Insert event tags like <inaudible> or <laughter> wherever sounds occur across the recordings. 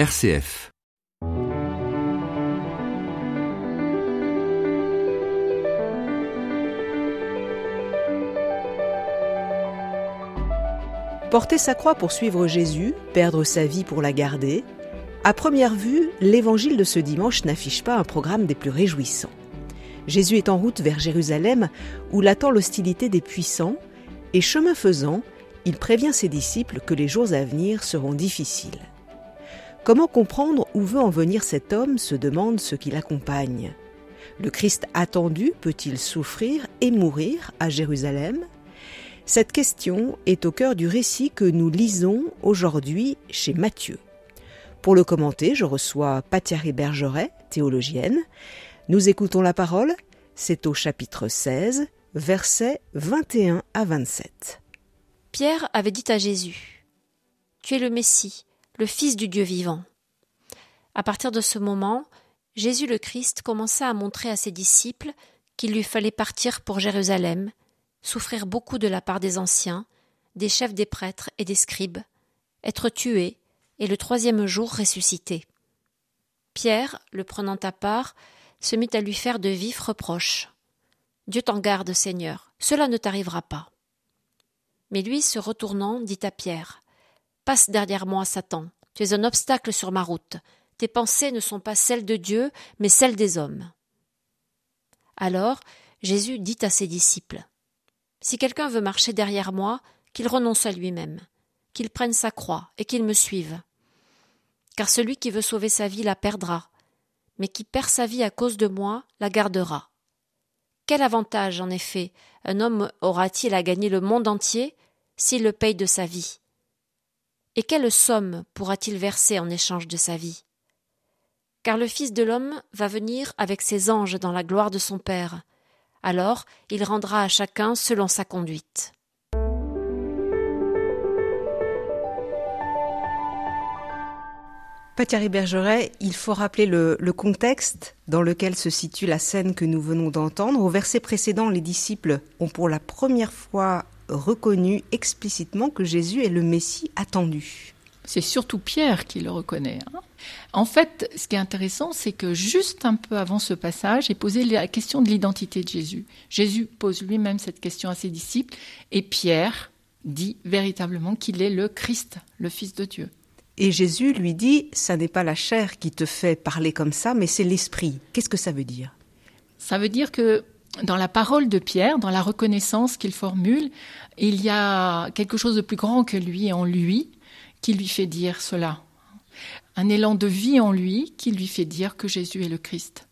RCF. Porter sa croix pour suivre Jésus, perdre sa vie pour la garder, à première vue, l'évangile de ce dimanche n'affiche pas un programme des plus réjouissants. Jésus est en route vers Jérusalem où l'attend l'hostilité des puissants et chemin faisant, il prévient ses disciples que les jours à venir seront difficiles. Comment comprendre où veut en venir cet homme se demande ce qui l'accompagne. Le Christ attendu peut-il souffrir et mourir à Jérusalem? Cette question est au cœur du récit que nous lisons aujourd'hui chez Matthieu. Pour le commenter, je reçois Pathiari Bergeret, théologienne. Nous écoutons la parole, c'est au chapitre 16, versets 21 à 27. Pierre avait dit à Jésus Tu es le Messie, le Fils du Dieu vivant. À partir de ce moment, Jésus le Christ commença à montrer à ses disciples qu'il lui fallait partir pour Jérusalem, souffrir beaucoup de la part des anciens, des chefs des prêtres et des scribes, être tué, et le troisième jour ressuscité. Pierre, le prenant à part, se mit à lui faire de vifs reproches. Dieu t'en garde, Seigneur, cela ne t'arrivera pas. Mais lui, se retournant, dit à Pierre Passe derrière moi, Satan, tu es un obstacle sur ma route. Tes pensées ne sont pas celles de Dieu, mais celles des hommes. Alors Jésus dit à ses disciples Si quelqu'un veut marcher derrière moi, qu'il renonce à lui-même, qu'il prenne sa croix et qu'il me suive. Car celui qui veut sauver sa vie la perdra, mais qui perd sa vie à cause de moi la gardera. Quel avantage, en effet, un homme aura-t-il à gagner le monde entier s'il le paye de sa vie? Et quelle somme pourra-t-il verser en échange de sa vie? Car le Fils de l'homme va venir avec ses anges dans la gloire de son Père. Alors il rendra à chacun selon sa conduite. Thierry Bergeret, il faut rappeler le, le, contexte dans lequel se situe la scène que nous venons d'entendre. Au verset précédent, les disciples ont pour la première fois reconnu explicitement que Jésus est le Messie attendu. C'est surtout Pierre qui le reconnaît. Hein. En fait, ce qui est intéressant, c'est que juste un peu avant ce passage est posée la question de l'identité de Jésus. Jésus pose lui-même cette question à ses disciples et Pierre dit véritablement qu'il est le Christ, le Fils de Dieu. Et Jésus lui dit, ça n'est pas la chair qui te fait parler comme ça, mais c'est l'esprit. Qu'est-ce que ça veut dire? Ça veut dire que dans la parole de Pierre, dans la reconnaissance qu'il formule, il y a quelque chose de plus grand que lui en lui qui lui fait dire cela. Un élan de vie en lui qui lui fait dire que Jésus est le Christ.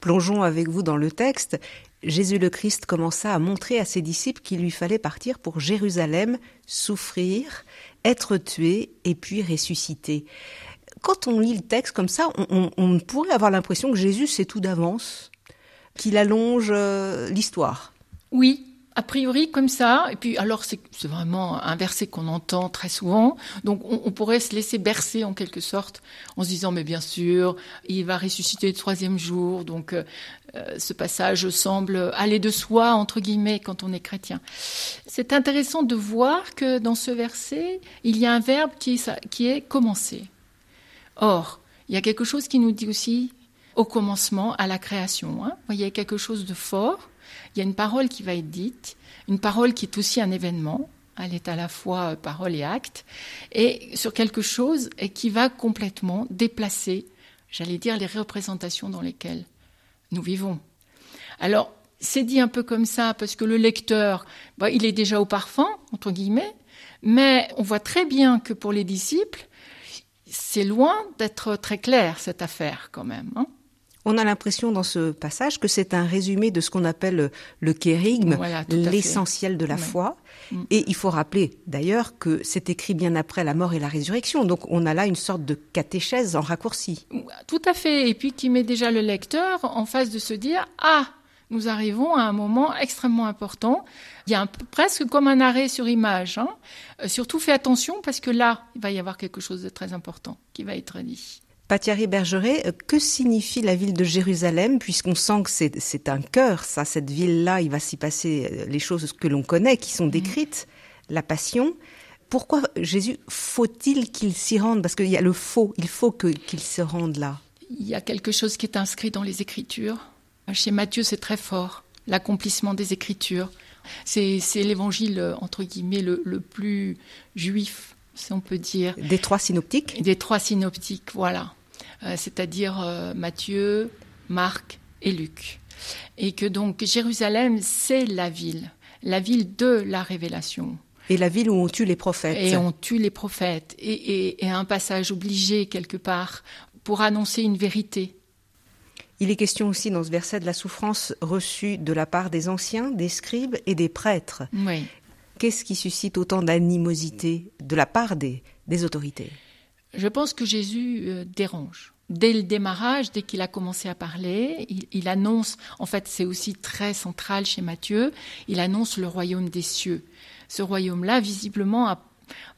Plongeons avec vous dans le texte. Jésus le Christ commença à montrer à ses disciples qu'il lui fallait partir pour Jérusalem, souffrir, être tué et puis ressusciter. Quand on lit le texte comme ça, on, on pourrait avoir l'impression que Jésus sait tout d'avance qu'il allonge euh, l'histoire. Oui, a priori comme ça, et puis alors c'est vraiment un verset qu'on entend très souvent, donc on, pourrait se laisser bercer en quelque sorte en se disant mais bien sûr il va ressusciter le troisième jour, donc euh, euh, ce passage semble aller de soi entre guillemets quand on est chrétien. C'est intéressant de voir que dans ce verset il y a un verbe qui, qui est commencer. Or il y a quelque chose qui nous dit aussi au commencement, à la création. Hein. Il y a quelque chose de fort, il y a une parole qui va être dite, une parole qui est aussi un événement, elle est à la fois euh, parole et acte, et sur quelque chose qui va complètement déplacer, j'allais dire, les représentations dans lesquelles nous vivons. Alors, c'est dit un peu comme ça parce que le lecteur, bah, il est déjà au parfum, entre guillemets, mais on voit très bien que pour les disciples, c'est loin d'être très clair cette affaire quand même. Hein. On a l'impression dans ce passage que c'est un résumé de ce qu'on appelle le kérigme, l'essentiel de la foi. Mm. Et il faut rappeler d'ailleurs que c'est écrit bien après la mort et la résurrection. Donc on a là une sorte de catéchèse en raccourci. Tout à fait. Et puis qui met déjà le lecteur en face de se dire Ah, nous arrivons à un moment extrêmement important. Il y a un, presque comme un arrêt sur image. Hein. Euh, surtout fais attention parce que là, il va y avoir quelque chose de très important qui va être dit. Thierry Bergeret, euh, que signifie la ville de Jérusalem, puisqu'on sent que c'est un cœur, ça, cette ville-là, il va s'y passer euh, les choses que l'on connaît, qui sont mhm. décrites, la passion. pourquoi Jésus faut-il qu'il s'y rende? Parce qu'il y a le faux, il faut qu'il se rende là. Il y a quelque chose qui est inscrit dans les Écritures. Chez Matthieu, c'est très fort, l'accomplissement des Écritures. C'est l'évangile, entre guillemets, le, le, plus juif, si on peut dire. Des trois synoptiques? Des trois synoptiques, voilà. Euh, c'est-à-dire euh, Matthieu, Marc et Luc. Et que donc Jérusalem, c'est la ville, la ville de la révélation. Et la ville où on tue les prophètes. Et on tue les prophètes. Et, un passage obligé quelque part pour annoncer une vérité. Il est question aussi dans ce verset de la souffrance reçue de la part des anciens, des scribes et des prêtres. Oui. Qu'est-ce qui suscite autant d'animosité de la part des, des autorités? Je pense que Jésus euh, dérange dès le démarrage, dès qu'il a commencé à parler, il, annonce, en fait c'est aussi très central chez Matthieu, il annonce le royaume des cieux. Ce royaume-là, visiblement,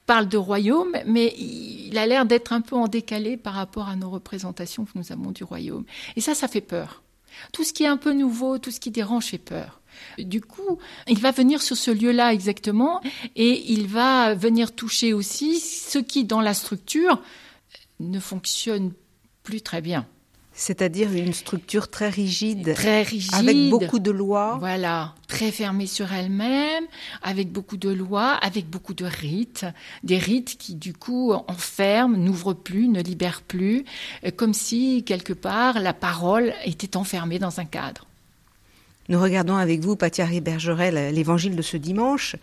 parle de royaume, mais il a l'air d'être un peu en décalé par rapport à nos représentations que nous avons du royaume. Et ça, ça fait peur. Tout ce qui est un peu nouveau, tout ce qui dérange fait peur. Du coup, il va venir sur ce lieu-là exactement et il va venir toucher aussi ce qui, dans la structure, ne fonctionne plus très bien. C'est-à-dire une structure très rigide, très rigide, avec beaucoup de lois. Voilà, très fermée sur elle-même, avec beaucoup de lois, avec beaucoup de rites, des rites qui du coup enferment, n'ouvrent plus, ne libèrent plus, euh, comme si quelque part la parole était enfermée dans un cadre. Nous regardons avec vous, Pathiari Bergerel, l'évangile de ce dimanche.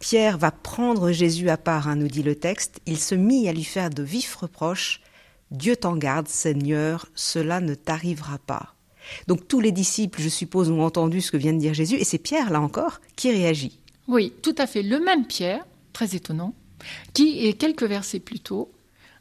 Pierre va prendre Jésus à part, hein, nous dit le texte. Il se mit à lui faire de vifs reproches. Dieu t'en garde, Seigneur, cela ne t'arrivera pas. Donc tous les disciples, je suppose, ont entendu ce que vient de dire Jésus, et c'est Pierre, là encore, qui réagit. Oui, tout à fait. Le même Pierre, très étonnant, qui, quelques versets plus tôt,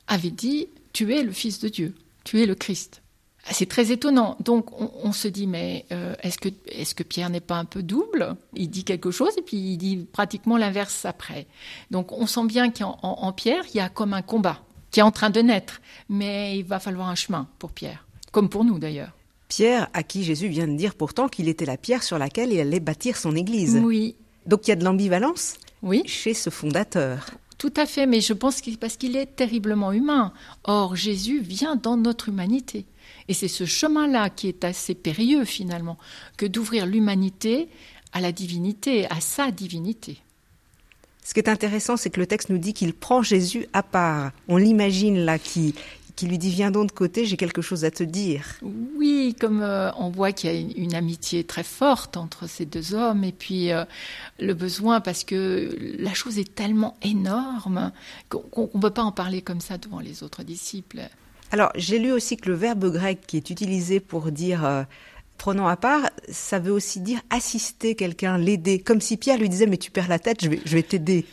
avait dit Tu es le Fils de Dieu, tu es le Christ. C'est très étonnant. Donc on, se dit mais euh, est-ce que est-ce que Pierre n'est pas un peu double? Il dit quelque chose et puis il dit pratiquement l'inverse après. Donc on sent bien qu'en Pierre il y a comme un combat qui est en train de naître. Mais il va falloir un chemin pour Pierre, comme pour nous d'ailleurs. Pierre, à qui Jésus vient de dire pourtant qu'il était la pierre sur laquelle il allait bâtir son Église. Oui. Donc il y a de l'ambivalence oui. chez ce fondateur. Tout à fait, mais je pense que parce qu'il est terriblement humain. Or, Jésus vient dans notre humanité. Et c'est ce chemin-là qui est assez périlleux finalement, que d'ouvrir l'humanité à la divinité, à sa divinité. Ce qui est intéressant, c'est que le texte nous dit qu'il prend Jésus à part. On l'imagine là, qui, qui lui dit Viens donc de côté, j'ai quelque chose à te dire. Oui, comme euh, on voit qu'il y a une, amitié très forte entre ces deux hommes, et puis euh, le besoin, parce que la chose est tellement énorme qu'on ne peut pas en parler comme ça devant les autres disciples. Alors, j'ai lu aussi que le verbe grec qui est utilisé pour dire euh, prenant à part, ça veut aussi dire assister quelqu'un, l'aider. Comme si Pierre lui disait, mais tu perds la tête, je vais, je vais t'aider.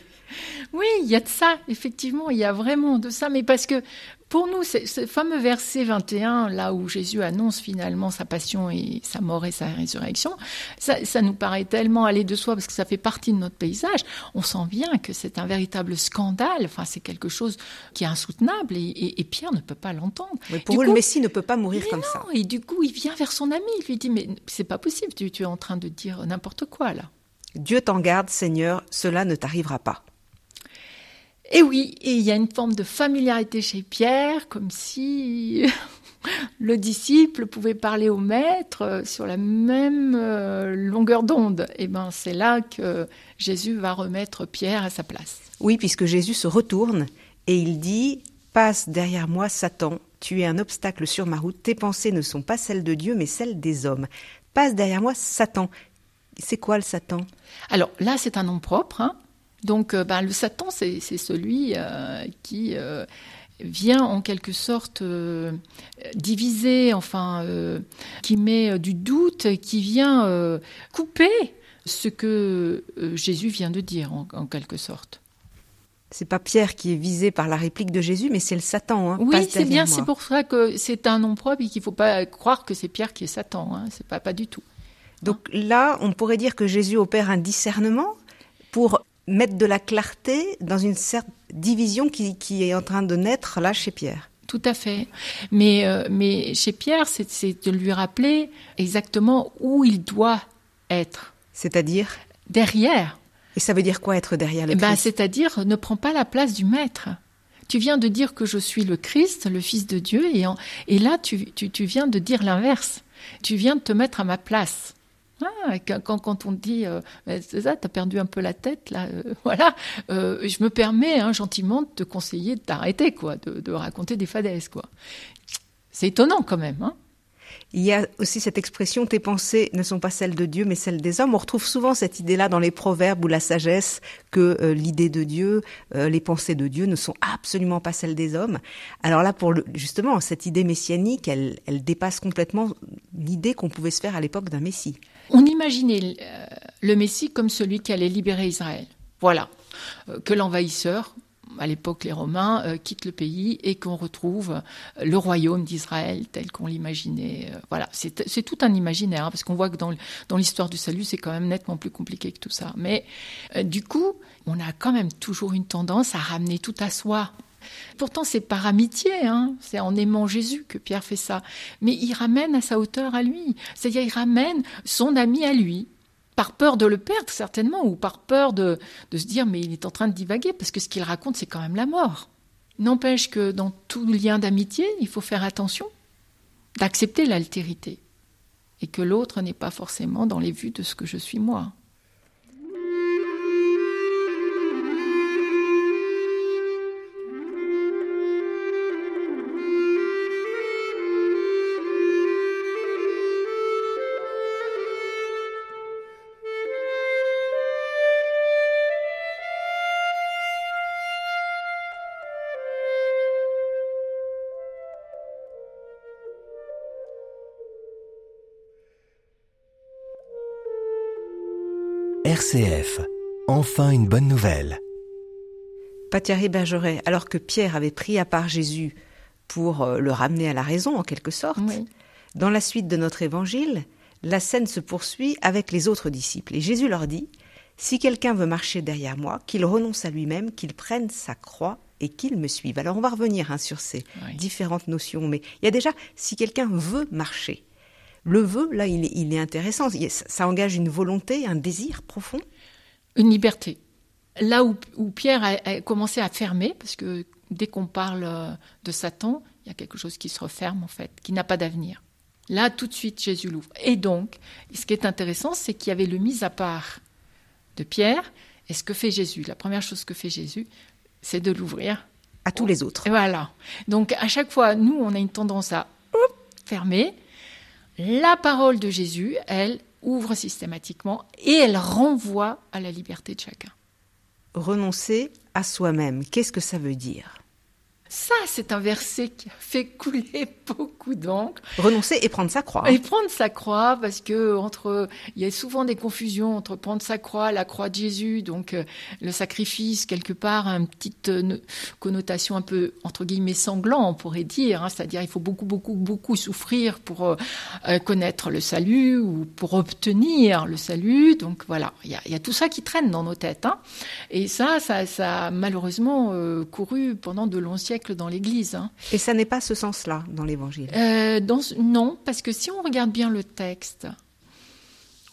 Oui, il y a de ça, effectivement, il y a vraiment de ça, mais parce que pour nous, ce fameux verset 21, là où Jésus annonce finalement sa passion et sa mort et sa résurrection, ça, nous paraît tellement aller de soi parce que ça fait partie de notre paysage. On sent bien que c'est un véritable scandale. Enfin, c'est quelque chose qui est insoutenable et, Pierre ne peut pas l'entendre. pour eux, le Messie ne peut pas mourir comme ça. Et du coup, il vient vers son ami. Il lui dit Mais c'est pas possible, tu, tu es en train de dire n'importe quoi là. Dieu t'en garde, Seigneur, cela ne t'arrivera pas. Et oui, et il y a une forme de familiarité chez Pierre, comme si <laughs> le disciple pouvait parler au maître euh, sur la même euh, longueur d'onde. Et ben c'est là que Jésus va remettre Pierre à sa place. Oui, puisque Jésus se retourne et il dit Passe derrière moi, Satan, tu es un obstacle sur ma route, tes pensées ne sont pas celles de Dieu, mais celles des hommes. Passe derrière moi, Satan. C'est quoi le Satan? Alors là, c'est un nom propre. Hein. Donc euh, ben, le Satan, c'est celui euh, qui euh, vient en quelque sorte diviser, enfin, qui met du doute, qui vient couper ce que Jésus vient de dire en, quelque sorte. C'est pas Pierre qui est visé par la réplique de Jésus, mais c'est le Satan. Hein, oui, c'est bien, c'est pour ça que c'est un nom propre et qu'il ne faut pas croire que c'est Pierre qui est Satan. Hein, c'est pas, pas du tout. Donc là, on pourrait dire que Jésus opère un discernement pour mettre de la clarté dans une certaine division qui, qui, est en train de naître là chez Pierre. Tout à fait. Mais, euh, mais chez Pierre, c'est de lui rappeler exactement où il doit être. C'est-à-dire? Derrière. Et ça veut dire quoi être derrière le ben, Christ? C'est-à-dire ne prends pas la place du maître. Tu viens de dire que je suis le Christ, le Fils de Dieu, et, et là tu, tu, viens de dire l'inverse. Tu viens de te mettre à ma place. Ah, quand, on dit, euh, c'est ça, t'as perdu un peu la tête, là, euh, <laughs> voilà, euh, je me permets hein, gentiment de te conseiller de t'arrêter, quoi, de, raconter des fadaises, quoi. C'est étonnant quand même, hein. Il y a aussi cette expression tes pensées ne sont pas celles de Dieu mais celles des hommes. On retrouve souvent cette idée-là dans les proverbes ou la sagesse que l'idée de Dieu, les pensées de Dieu ne sont absolument pas celles des hommes. Alors là, pour justement, cette idée messianique, elle dépasse complètement l'idée qu'on pouvait se faire à l'époque d'un Messie. On imaginait euh, le Messie comme celui qui allait libérer Israël. Voilà. Que l'envahisseur, à l'époque les Romains euh, quittent le pays et qu'on retrouve euh, le royaume d'Israël tel qu'on l'imaginait. Euh, voilà, c'est tout un imaginaire, hein, parce qu'on voit que dans l'histoire du salut, c'est quand même nettement plus compliqué que tout ça. Mais du coup, on a quand même toujours une tendance à ramener tout à soi. Pourtant, c'est par amitié, hein. c'est en aimant Jésus que Pierre fait ça. Mais il ramène à sa hauteur à lui. C'est-à-dire, il ramène son ami à lui, par peur de le perdre certainement, ou par peur de, de se dire mais il est en train de divaguer, parce que ce qu'il raconte c'est quand même la mort. N'empêche que dans tout lien d'amitié, il faut faire attention d'accepter l'altérité, et que l'autre n'est pas forcément dans les vues de ce que je suis moi. RCF. Enfin une bonne nouvelle. Thierry Bergeret, alors que Pierre avait pris à part Jésus pour euh, le ramener à la raison en quelque sorte, dans la suite de notre évangile, la scène se poursuit avec les autres disciples. Et Jésus leur dit, Si quelqu'un veut marcher derrière moi, qu'il renonce à lui-même, qu'il prenne sa croix et qu'il me suive. Alors on va revenir hein, sur ces différentes notions, mais il y a déjà, si quelqu'un veut marcher, le vœu, là, il est, intéressant. Ça engage une volonté, un désir profond. Une liberté. Là où, Pierre a, commencé à fermer, parce que dès qu'on parle euh, de Satan, il y a quelque chose qui se referme, en fait, qui n'a pas d'avenir. Là, tout de suite, Jésus l'ouvre. Et donc, ce qui est intéressant, c'est qu'il y avait le mis à part de Pierre. Et ce que fait Jésus, la première chose que fait Jésus, c'est de l'ouvrir à tous les autres. voilà. Donc, à chaque fois, nous, on a une tendance à fermer la parole de Jésus, elle, ouvre systématiquement et elle renvoie à la liberté de chacun. Renoncer à soi-même, qu'est-ce que ça veut dire? Ça, c'est un verset qui a fait couler <laughs> beaucoup d'encre. Renoncer et prendre sa croix. Et prendre sa croix, parce que entre, il y a souvent des confusions entre prendre sa croix, la croix de Jésus, donc euh, le sacrifice quelque part, une petite euh, connotation un peu entre guillemets sanglant, on pourrait dire. Hein, c'est-à-dire, il faut beaucoup, beaucoup, beaucoup souffrir pour euh, connaître le salut ou pour obtenir le salut. Donc voilà, il y a, tout ça qui traîne dans nos têtes. Hein. Et ça, ça, ça a malheureusement couru pendant de longs siècles dans l'Église. Hein. Et ça n'est pas ce sens-là dans l'Évangile euh, Non, parce que si on regarde bien le texte,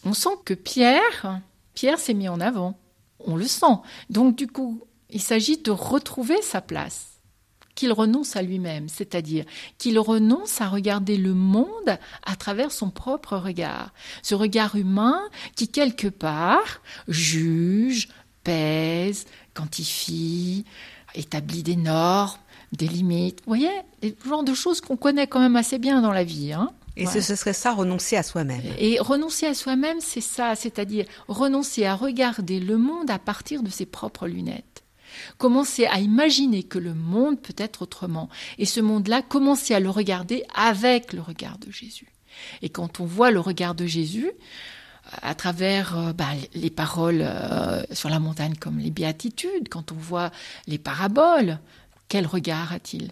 on sent que Pierre, Pierre s'est mis en avant. On le sent. Donc du coup, il s'agit de retrouver sa place qu'il renonce à lui-même, c'est-à-dire qu'il renonce à regarder le monde à travers son propre regard, ce regard humain qui quelque part juge, pèse, quantifie, établit des normes, des limites. Vous voyez, le genre de choses qu'on connaît quand même assez bien dans la vie. Hein et ce, serait ça, renoncer à soi-même. Et renoncer à soi-même, c'est ça, c'est-à-dire renoncer à regarder le monde à partir de ses propres lunettes. Commencer à imaginer que le monde peut être autrement. Et ce monde-là, commencer à le regarder avec le regard de Jésus. Et quand on voit le regard de Jésus, à travers euh, bah, les paroles euh, sur la montagne comme les béatitudes, quand on voit les paraboles, quel regard a-t-il?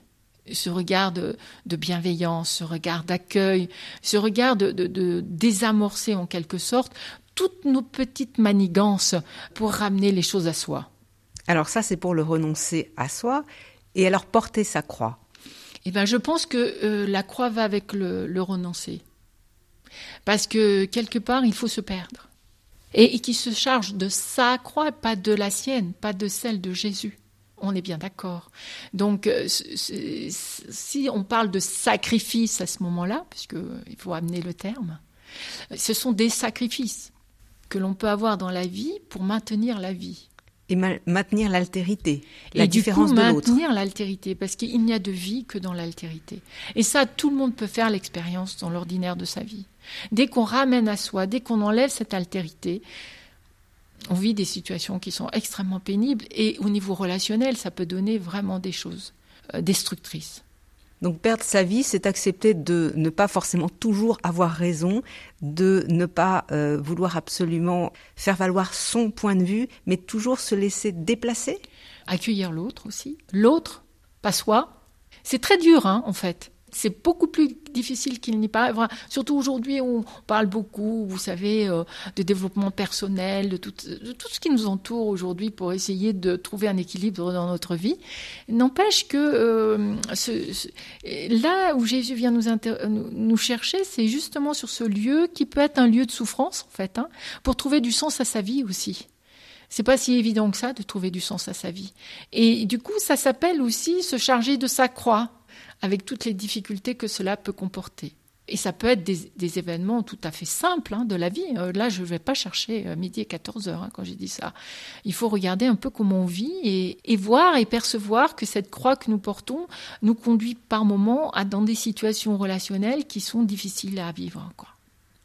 Ce regard de, bienveillance, ce regard d'accueil, ce regard de, désamorcer en quelque sorte toutes nos petites manigances pour ramener les choses à soi. Alors ça, c'est pour le renoncer à soi et alors porter sa croix. Eh bien, je pense que euh, la croix va avec le renoncer. Parce que quelque part, il faut se perdre. et, qui se charge de sa croix, pas de la sienne, pas de celle de Jésus. On est bien d'accord. Donc, euh, si on parle de sacrifice à ce moment-là, puisqu'il faut amener le terme, ce sont des sacrifices que l'on peut avoir dans la vie pour maintenir la vie. Et maintenir l'altérité, la et différence du coup, maintenir l'altérité, parce qu'il n'y a de vie que dans l'altérité. Et ça, tout le monde peut faire l'expérience dans l'ordinaire de sa vie. Dès qu'on ramène à soi, dès qu'on enlève cette altérité, on vit des situations qui sont extrêmement pénibles et au niveau relationnel, ça peut donner vraiment des choses euh, destructrices. Donc perdre sa vie, c'est accepter de ne pas forcément toujours avoir raison, de ne pas euh, vouloir absolument faire valoir son point de vue, mais toujours se laisser déplacer. Accueillir l'autre aussi. L'autre, pas soi. C'est très dur, hein, en fait c'est beaucoup plus difficile qu'il n'y paraît. surtout aujourd'hui, on parle beaucoup, vous savez, euh, de développement personnel, de tout, ce qui nous entoure aujourd'hui pour essayer de trouver un équilibre dans notre vie. N'empêche que euh, là où Jésus vient nous, chercher, c'est justement sur ce lieu qui peut être un lieu de souffrance, en fait, hein, pour trouver du sens à sa vie aussi. C'est pas si évident que ça de trouver du sens à sa vie. Et du coup, ça s'appelle aussi se charger de sa croix avec toutes les difficultés que cela peut comporter. Et ça peut être des, événements tout à fait simples hein, de la vie. Euh, là, je ne vais pas chercher euh, midi et 14 heures hein, quand j'ai dit ça. Il faut regarder un peu comment on vit et, voir et percevoir que cette croix que nous portons nous conduit par moments à dans des situations relationnelles qui sont difficiles à vivre. Quoi.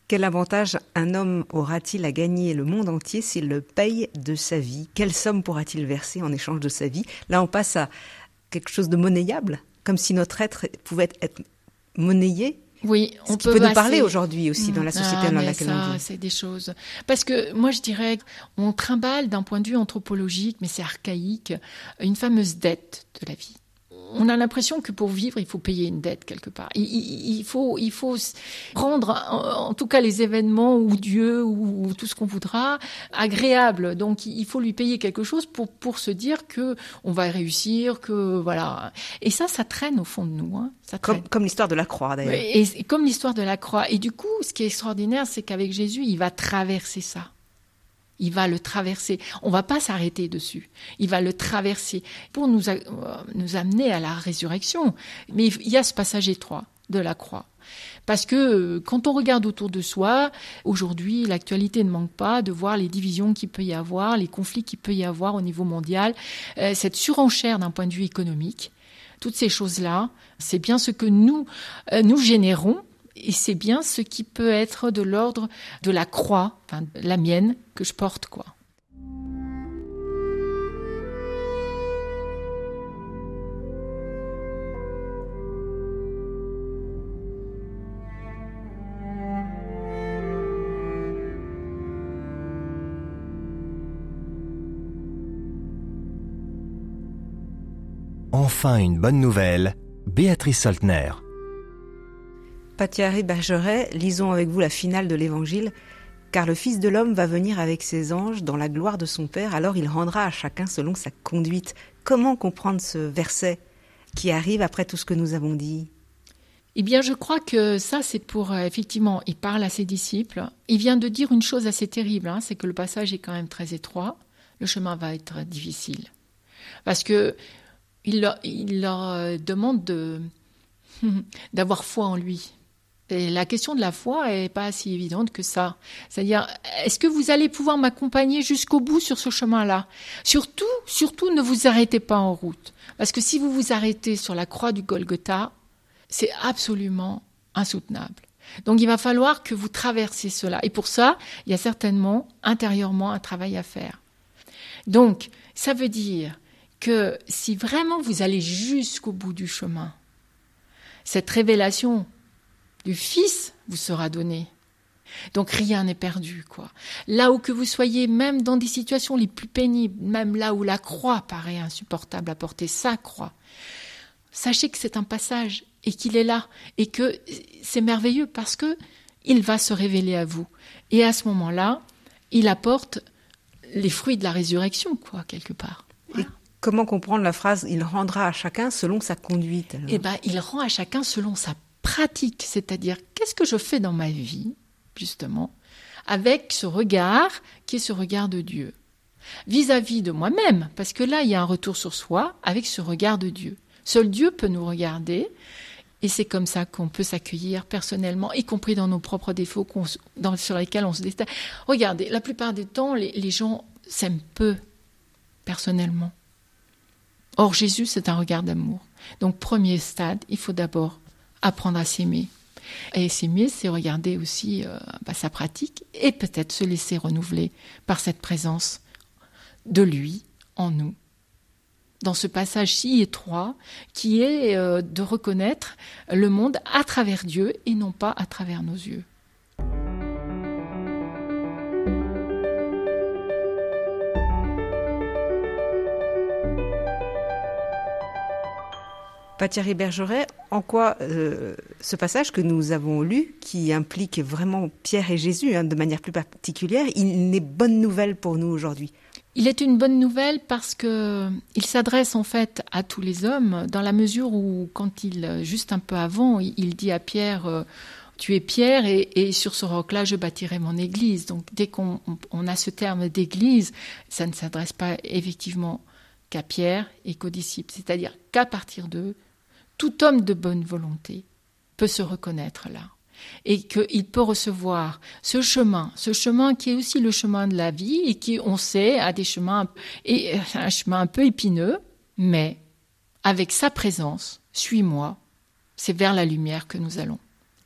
Quel avantage un homme aura-t-il à gagner le monde entier s'il le paye de sa vie? Quelle somme pourra-t-il verser en échange de sa vie? Là, on passe à quelque chose de monnayable? Comme si notre être pouvait être monnayé. Oui, on Ce peut, nous parler aujourd'hui aussi dans la société ah, dans laquelle on vit. C'est des choses. Parce que moi, je dirais, on trimballe d'un point de vue anthropologique, mais c'est archaïque, une fameuse dette de la vie on a l'impression que pour vivre, il faut payer une dette quelque part. Il, faut, il faut rendre, en, tout cas, les événements ou Dieu ou, tout ce qu'on voudra agréable. Donc, il faut lui payer quelque chose pour pour se dire que on va réussir, que voilà. Et ça, ça traîne au fond de nous. Hein. Ça comme, comme l'histoire de la croix d'ailleurs. et comme l'histoire de la croix. Et du coup, ce qui est extraordinaire, c'est qu'avec Jésus, il va traverser ça. Il va le traverser. On va pas s'arrêter dessus. Il va le traverser pour nous, euh, nous amener à la résurrection. Mais il y a ce passage étroit de la croix. Parce que euh, quand on regarde autour de soi, aujourd'hui, l'actualité ne manque pas de voir les divisions qu'il peut y avoir, les conflits qu'il peut y avoir au niveau mondial, euh, cette surenchère d'un point de vue économique. Toutes ces choses-là, c'est bien ce que nous, nous générons et c'est bien ce qui peut être de l'ordre de la croix, enfin, la mienne, que je porte, quoi. Enfin une bonne nouvelle, Béatrice Soltner. Pathiari Bergeret, lisons avec vous la finale de l'Évangile. Car le Fils de l'homme va venir avec ses anges dans la gloire de son Père, alors il rendra à chacun selon sa conduite. Comment comprendre ce verset qui arrive après tout ce que nous avons dit? Eh bien, je crois que ça, c'est pour, euh, effectivement, il parle à ses disciples. Il vient de dire une chose assez terrible, hein, c'est que le passage est quand même très étroit. Le chemin va être difficile. Parce que il leur, euh, demande de, <laughs> d'avoir foi en lui. La question de la foi est pas si évidente que ça. C'est-à-dire, est-ce que vous allez pouvoir m'accompagner jusqu'au bout sur ce chemin-là? Surtout, surtout, ne vous arrêtez pas en route. Parce que si vous vous arrêtez sur la croix du Golgotha, c'est absolument insoutenable. Donc il va falloir que vous traversiez cela. Et pour ça, il y a certainement intérieurement un travail à faire. Donc, ça veut dire que si vraiment vous allez jusqu'au bout du chemin, cette révélation du Fils vous sera donné. Donc rien n'est perdu, quoi. Là où que vous soyez, même dans des situations les plus pénibles, même là où la croix paraît insupportable à porter, sa croix, sachez que c'est un passage et qu'il est là et que c'est merveilleux parce que il va se révéler à vous. Et à ce moment-là, il apporte les fruits de la résurrection, quoi, quelque part. Et comment comprendre la phrase il rendra à chacun selon sa conduite Eh ben, il rend à chacun selon sa pratique, c'est-à-dire qu'est-ce que je fais dans ma vie, justement, avec ce regard qui est ce regard de Dieu. Vis-à-vis de moi-même, parce que là, il y a un retour sur soi avec ce regard de Dieu. Seul Dieu peut nous regarder, et c'est comme ça qu'on peut s'accueillir personnellement, y compris dans nos propres défauts sur lesquels on se déteste. Regardez, la plupart des temps, les gens s'aiment peu, personnellement. Or, Jésus, c'est un regard d'amour. Donc, premier stade, il faut d'abord apprendre à s'aimer. Et s'aimer, c'est regarder aussi euh, bah, sa pratique et peut-être se laisser renouveler par cette présence de lui en nous. Dans ce passage si étroit qui est euh, de reconnaître le monde à travers Dieu et non pas à travers nos yeux. Thierry Bergeret, en quoi euh, ce passage que nous avons lu, qui implique vraiment Pierre et Jésus hein, de manière plus particulière, il n'est bonne nouvelle pour nous aujourd'hui? Il est une bonne nouvelle parce que il s'adresse en fait à tous les hommes dans la mesure où quand il juste un peu avant il dit à Pierre euh, tu es Pierre et, sur ce roc-là je bâtirai mon église. Donc dès qu'on a ce terme d'église, ça ne s'adresse pas effectivement qu'à Pierre et qu'aux disciples, c'est-à-dire qu'à partir d'eux, tout homme de bonne volonté peut se reconnaître là et qu'il peut recevoir ce chemin, ce chemin qui est aussi le chemin de la vie et qui, on sait, a des chemins et euh, un chemin un peu épineux, mais avec sa présence, suis-moi, c'est vers la lumière que nous allons.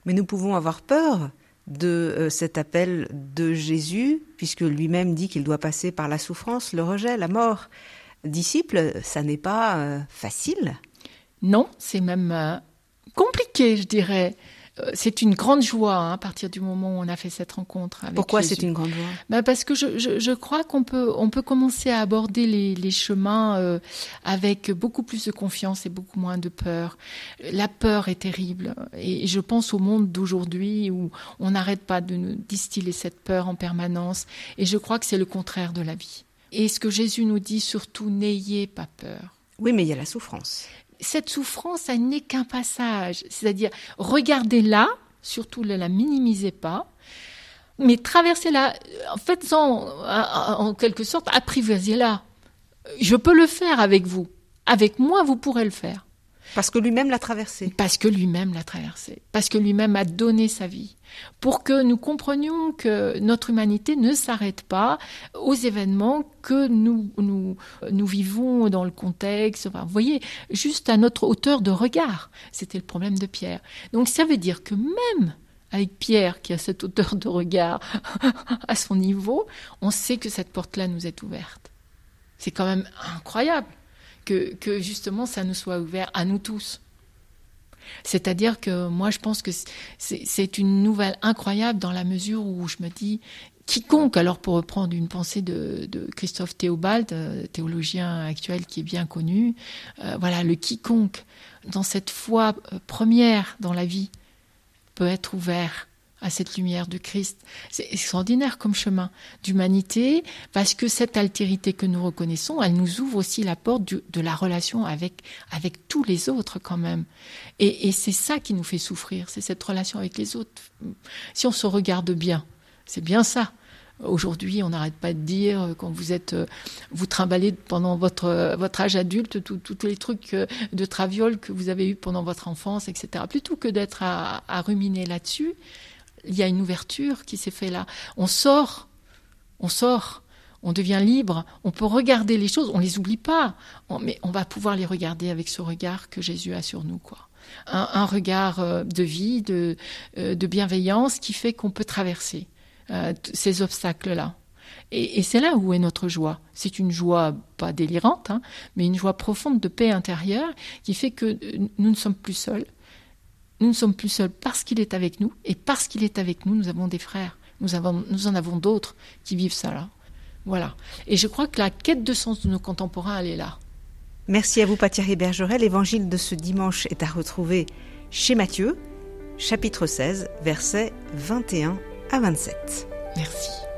Mais nous pouvons avoir peur de euh, cet appel de Jésus, puisque lui-même dit qu'il doit passer par la souffrance, le rejet, la mort. Disciple, ça n'est pas euh, facile. Non, c'est même euh, compliqué, je dirais. Euh, c'est une grande joie hein, à partir du moment où on a fait cette rencontre. Avec Pourquoi c'est une grande joie? Ben Parce que je, je, je crois qu'on peut, on peut commencer à aborder les, les chemins euh, avec beaucoup plus de confiance et beaucoup moins de peur. La peur est terrible et je pense au monde d'aujourd'hui où on n'arrête pas de nous distiller cette peur en permanence et je crois que c'est le contraire de la vie. Et ce que Jésus nous dit surtout, n'ayez pas peur. Oui, mais il y a la souffrance cette souffrance, elle n'est qu'un passage. C'est-à-dire, regardez-la, surtout ne la minimisez pas, mais traversez-la, en fait, en quelque sorte, apprivoisez-la. Je peux le faire avec vous. Avec moi, vous pourrez le faire. Parce que lui-même l'a traversé. Parce que lui-même l'a traversé. Parce que lui-même a donné sa vie. Pour que nous comprenions que notre humanité ne s'arrête pas aux événements que nous, vivons dans le contexte. vous voyez, juste à notre hauteur de regard. C'était le problème de Pierre. Donc ça veut dire que même avec Pierre qui a cette hauteur de regard <laughs> à son niveau, on sait que cette porte-là nous est ouverte. C'est quand même incroyable que, justement ça nous soit ouvert à nous tous. C'est-à-dire que moi, je pense que c'est une nouvelle incroyable dans la mesure où je me dis, quiconque, alors pour reprendre une pensée de, Christophe Théobald, euh, théologien actuel qui est bien connu, euh, voilà, le quiconque, dans cette foi euh, première dans la vie, peut être ouvert à cette lumière du Christ. C'est extraordinaire comme chemin d'humanité, parce que cette altérité que nous reconnaissons, elle nous ouvre aussi la porte de la relation avec, avec tous les autres quand même. Et, c'est ça qui nous fait souffrir, c'est cette relation avec les autres. Si on se regarde bien, c'est bien ça. Aujourd'hui, on n'arrête pas de dire euh, quand vous êtes, euh, vous trimballez pendant votre euh, votre âge adulte tous les trucs de traviole que vous avez eu pendant votre enfance, etc. Plutôt que d'être à, à ruminer là-dessus, il y a une ouverture qui s'est faite là. On sort, on sort, on devient libre, on peut regarder les choses, on les oublie pas, mais on va pouvoir les regarder avec ce regard que Jésus a sur nous, quoi. Un, regard euh, de vie, de, euh, de bienveillance qui fait qu'on peut traverser euh, ces obstacles-là. Et, c'est là où est notre joie. C'est une joie pas délirante, hein, mais une joie profonde de paix intérieure qui fait que nous ne sommes plus seuls, nous ne sommes plus seuls parce qu'il est avec nous, et parce qu'il est avec nous, nous avons des frères, nous, avons, nous en avons d'autres qui vivent ça là. Voilà. Et je crois que la quête de sens de nos contemporains, elle est là. Merci à vous, Thierry Bergeret. L'évangile de ce dimanche est à retrouver chez Matthieu, chapitre 16, versets 21 à 27. Merci.